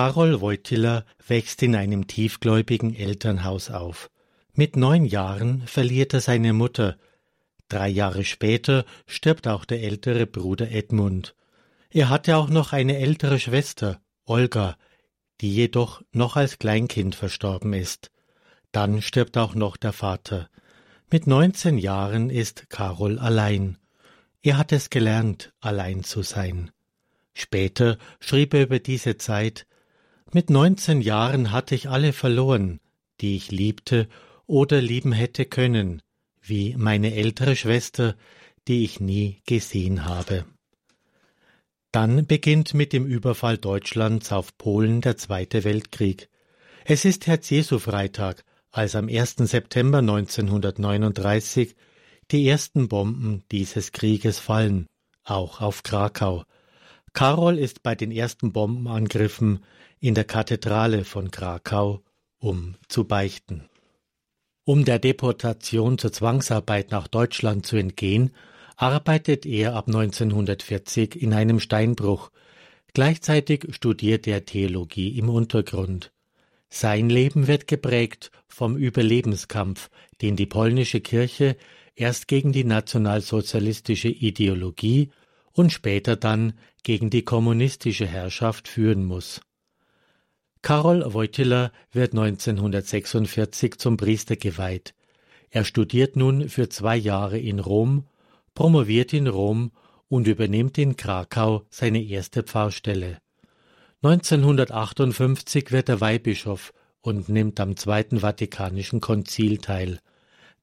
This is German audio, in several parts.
Karol Wojtyla wächst in einem tiefgläubigen Elternhaus auf. Mit neun Jahren verliert er seine Mutter. Drei Jahre später stirbt auch der ältere Bruder Edmund. Er hatte auch noch eine ältere Schwester, Olga, die jedoch noch als Kleinkind verstorben ist. Dann stirbt auch noch der Vater. Mit neunzehn Jahren ist Karol allein. Er hat es gelernt, allein zu sein. Später schrieb er über diese Zeit Mit neunzehn Jahren hatte ich alle verloren, die ich liebte oder lieben hätte können, wie meine ältere Schwester, die ich nie gesehen habe. Dann beginnt mit dem Überfall Deutschlands auf Polen der Zweite Weltkrieg. Es ist Herz-Jesu-Freitag, als am 1. September 1939 die ersten Bomben dieses Krieges fallen, auch auf Krakau. Karol ist bei den ersten Bombenangriffen in der Kathedrale von Krakau, um zu beichten. Um der Deportation zur Zwangsarbeit nach Deutschland zu entgehen, arbeitet er ab 1940 in einem Steinbruch. Gleichzeitig studiert er Theologie im Untergrund. Sein Leben wird geprägt vom Überlebenskampf, den die polnische Kirche erst gegen die nationalsozialistische Ideologie und später dann gegen die kommunistische Herrschaft führen muss. Karol Wojtyla wird 1946 zum Priester geweiht. Er studiert nun für zwei Jahre in Rom, promoviert in Rom und übernimmt in Krakau seine erste Pfarrstelle. 1958 wird er Weihbischof und nimmt am Zweiten Vatikanischen Konzil teil.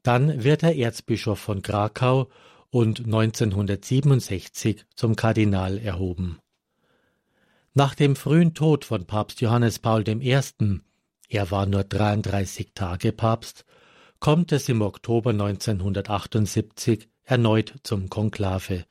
Dann wird er Erzbischof von Krakau und 1967 zum Kardinal erhoben. Nach dem frühen Tod von Papst Johannes Paul I., er war nur 33 Tage Papst, kommt es im Oktober 1978 erneut zum Konklave.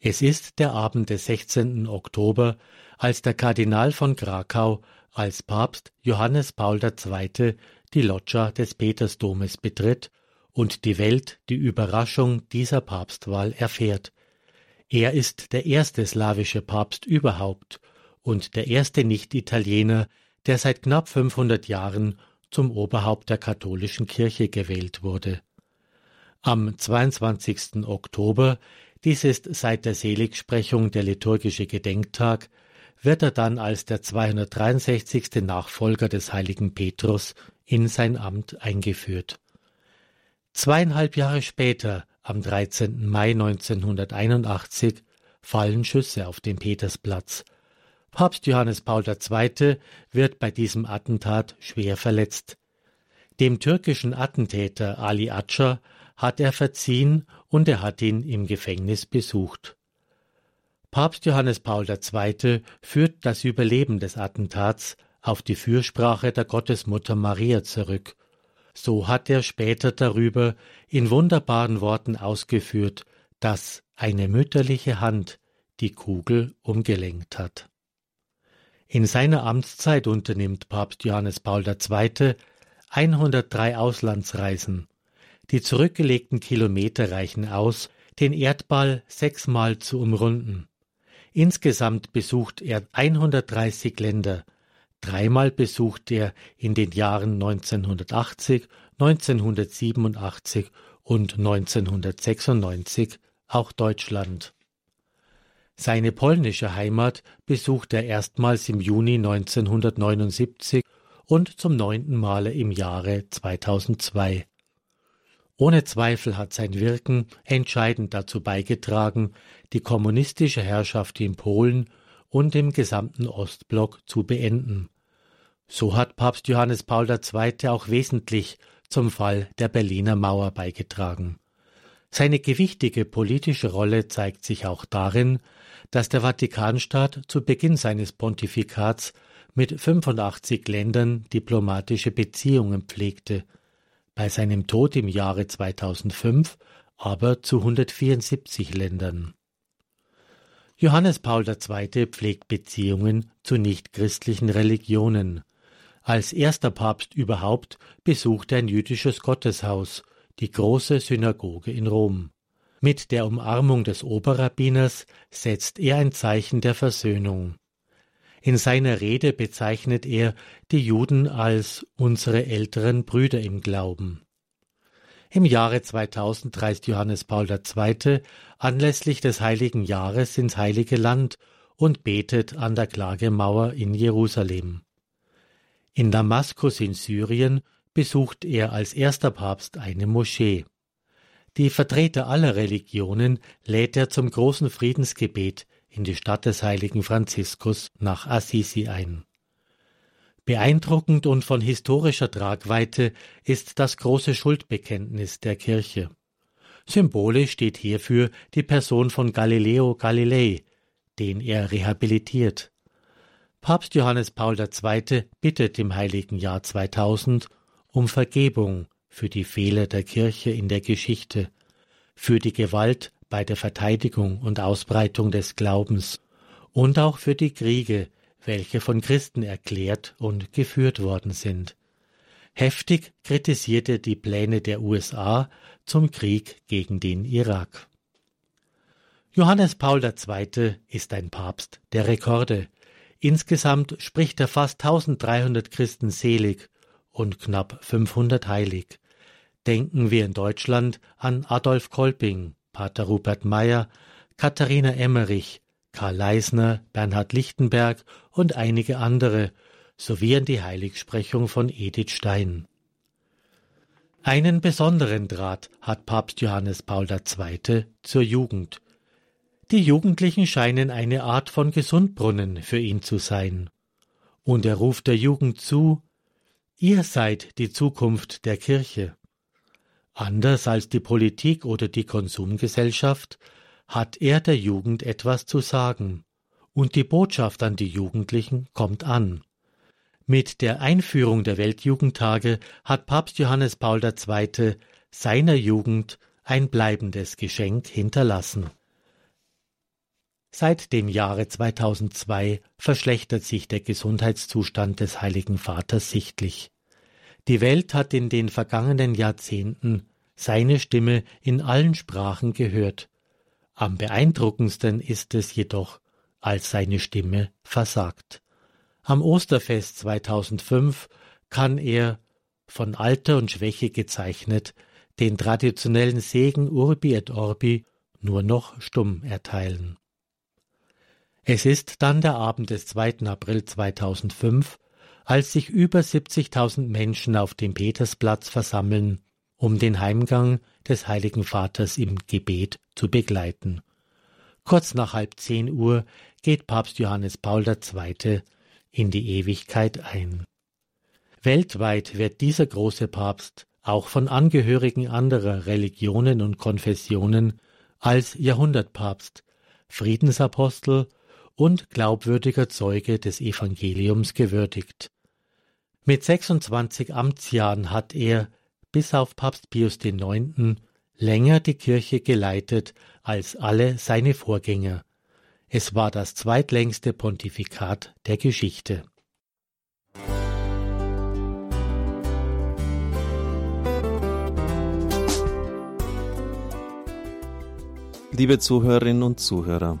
Es ist der Abend des 16. Oktober, als der Kardinal von Krakau als Papst Johannes Paul II. die Loggia des Petersdomes betritt und die Welt die Überraschung dieser Papstwahl erfährt. Er ist der erste slawische Papst überhaupt und der erste Nicht-Italiener, der seit knapp 500 Jahren zum Oberhaupt der katholischen Kirche gewählt wurde. Am 22. Oktober, dies ist seit der Seligsprechung der liturgische Gedenktag, wird er dann als der 263. Nachfolger des heiligen Petrus in sein Amt eingeführt. Zweieinhalb Jahre später, am 13. Mai 1981, fallen Schüsse auf den Petersplatz. Papst Johannes Paul II. wird bei diesem Attentat schwer verletzt. Dem türkischen Attentäter Ali Atscher hat er verziehen und er hat ihn im Gefängnis besucht. Papst Johannes Paul II. führt das Überleben des Attentats auf die Fürsprache der Gottesmutter Maria zurück. So hat er später darüber in wunderbaren Worten ausgeführt, dass eine mütterliche Hand die Kugel umgelenkt hat. In seiner Amtszeit unternimmt Papst Johannes Paul II. 103 Auslandsreisen, die zurückgelegten Kilometer reichen aus, den Erdball sechsmal zu umrunden. Insgesamt besucht er 130 Länder. Dreimal besucht er in den Jahren 1980, 1987 und 1996 auch Deutschland. Seine polnische Heimat besucht er erstmals im Juni 1979 und zum neunten Male im Jahre 2002. Ohne Zweifel hat sein Wirken entscheidend dazu beigetragen, die kommunistische Herrschaft in Polen und im gesamten Ostblock zu beenden. So hat Papst Johannes Paul II. auch wesentlich zum Fall der Berliner Mauer beigetragen. Seine gewichtige politische Rolle zeigt sich auch darin, dass der Vatikanstaat zu Beginn seines Pontifikats mit 85 Ländern diplomatische Beziehungen pflegte – bei seinem Tod im Jahre 2005 aber zu 174 Ländern. Johannes Paul II. pflegt Beziehungen zu nichtchristlichen Religionen. Als erster Papst überhaupt besucht er ein jüdisches Gotteshaus, die große Synagoge in Rom. Mit der Umarmung des Oberrabbiners setzt er ein Zeichen der Versöhnung. In seiner Rede bezeichnet er die Juden als unsere älteren Brüder im Glauben. Im Jahre 2000 reist Johannes Paul II. anlässlich des Heiligen Jahres ins Heilige Land und betet an der Klagemauer in Jerusalem. In Damaskus in Syrien besucht er als erster Papst eine Moschee. Die Vertreter aller Religionen lädt er zum großen Friedensgebet in die Stadt des heiligen Franziskus nach Assisi ein. Beeindruckend und von historischer Tragweite ist das große Schuldbekenntnis der Kirche. Symbolisch steht hierfür die Person von Galileo Galilei, den er rehabilitiert. Papst Johannes Paul II. bittet im heiligen Jahr 2000 um Vergebung für die Fehler der Kirche in der Geschichte, für die Gewalt bei der Verteidigung und Ausbreitung des Glaubens und auch für die Kriege, welche von Christen erklärt und geführt worden sind. Heftig kritisierte die Pläne der USA zum Krieg gegen den Irak. Johannes Paul II. ist ein Papst der Rekorde. Insgesamt spricht er fast 1300 Christen selig und knapp 500 heilig. Denken wir in Deutschland an Adolf Kolping, Pater Rupert Meyer, Katharina Emmerich, Karl Leisner, Bernhard Lichtenberg und einige andere, sowie an die Heiligsprechung von Edith Stein. Einen besonderen Draht hat Papst Johannes Paul II. zur Jugend. Die Jugendlichen scheinen eine Art von Gesundbrunnen für ihn zu sein. Und er ruft der Jugend zu, Ihr seid die Zukunft der Kirche. Anders als die Politik oder die Konsumgesellschaft hat er der Jugend etwas zu sagen, und die Botschaft an die Jugendlichen kommt an. Mit der Einführung der Weltjugendtage hat Papst Johannes Paul II. seiner Jugend ein bleibendes Geschenk hinterlassen. Seit dem Jahre 2002 verschlechtert sich der Gesundheitszustand des Heiligen Vaters sichtlich. Die Welt hat in den vergangenen Jahrzehnten seine Stimme in allen Sprachen gehört. Am beeindruckendsten ist es jedoch, als seine Stimme versagt. Am Osterfest 2005 kann er, von Alter und Schwäche gezeichnet, den traditionellen Segen Urbi et Orbi nur noch stumm erteilen. Es ist dann der Abend des 2. April 2005, als sich über 70.000 Menschen auf dem Petersplatz versammeln, um den Heimgang des Heiligen Vaters im Gebet zu begleiten. Kurz nach halb zehn Uhr geht Papst Johannes Paul II. in die Ewigkeit ein. Weltweit wird dieser große Papst auch von Angehörigen anderer Religionen und Konfessionen als Jahrhundertpapst, Friedensapostel und glaubwürdiger Zeuge des Evangeliums gewürdigt. Mit 26 Amtsjahren hat er, bis auf Papst Pius IX., länger die Kirche geleitet als alle seine Vorgänger. Es war das zweitlängste Pontifikat der Geschichte. Liebe Zuhörerinnen und Zuhörer,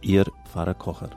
Ihr Pfarrer Kocher.